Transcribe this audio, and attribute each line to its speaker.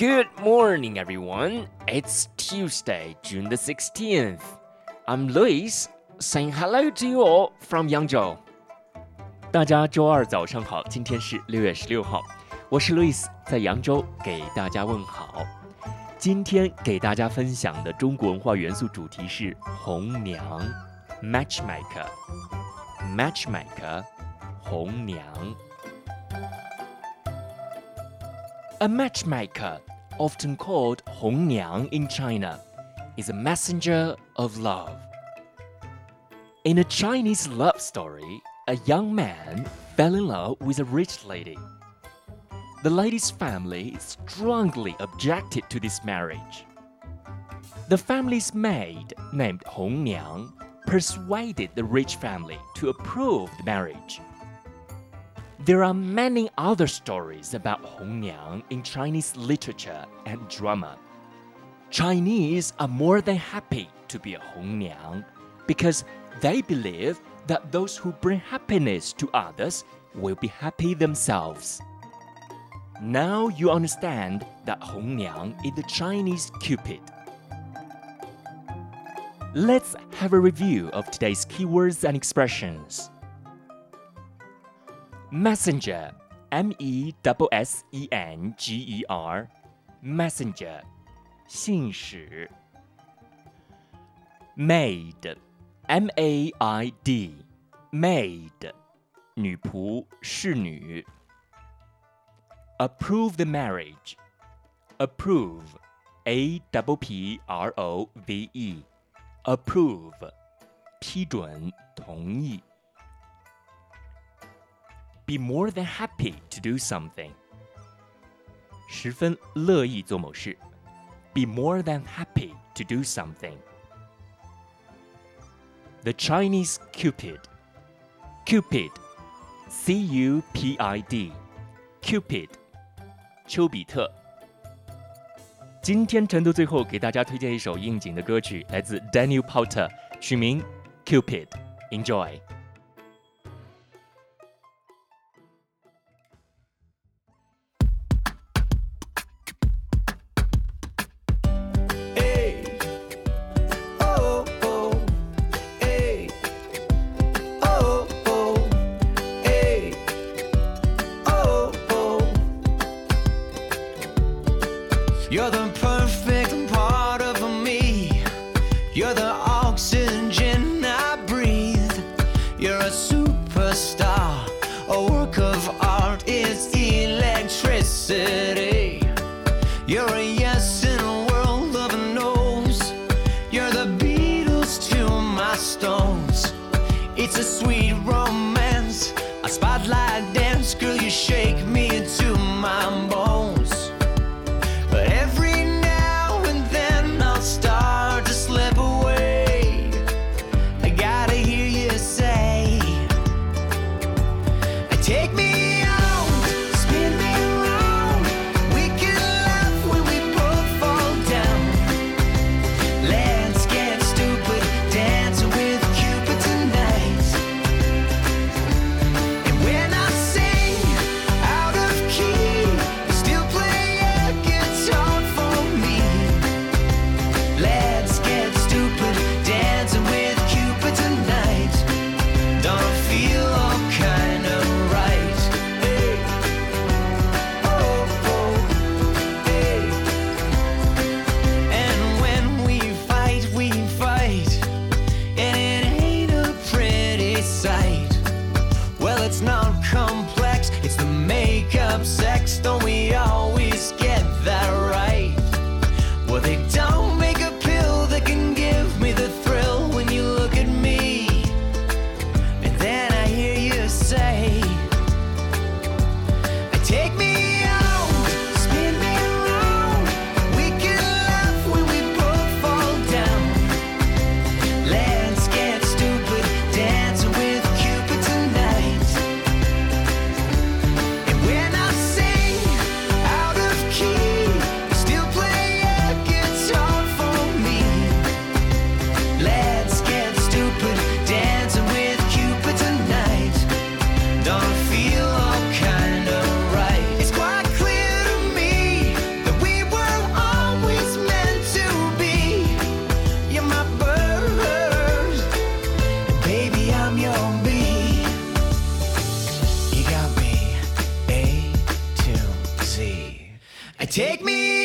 Speaker 1: Good morning, everyone. It's Tuesday, June the 16th. I'm Luis, saying hello to you all from Yangzhou. 大家周二早上好，今天是六月十六号，我是 Louis，在扬州给大家问好。今天给大家分享的中国文化元素主题是红娘 （matchmaker），matchmaker，红娘。A matchmaker, often called Hong Niang in China, is a messenger of love. In a Chinese love story, a young man fell in love with a rich lady. The lady's family strongly objected to this marriage. The family's maid, named Hong Niang, persuaded the rich family to approve the marriage. There are many other stories about Hong Niang in Chinese literature and drama. Chinese are more than happy to be a Hong Niang because they believe that those who bring happiness to others will be happy themselves. Now you understand that Hong Niang is the Chinese Cupid. Let's have a review of today's keywords and expressions. Messenger, M E S S E N G E R, Messenger, 信使。Maid, M A I D, Maid, Approve the marriage, approve, A W P R O V E, approve, 批准、同意。be more than happy to do something. 十分乐意做某事。Be more than happy to do something. The Chinese Cupid. Cupid. C U P I D. Cupid. 丘比特。今天晨读最后给大家推荐一首应景的歌曲，来自 Daniel Powter，取名 Cupid。Enjoy。
Speaker 2: Stones. It's a sweet romance, a spotlight dance. Girl, you shake me to Take me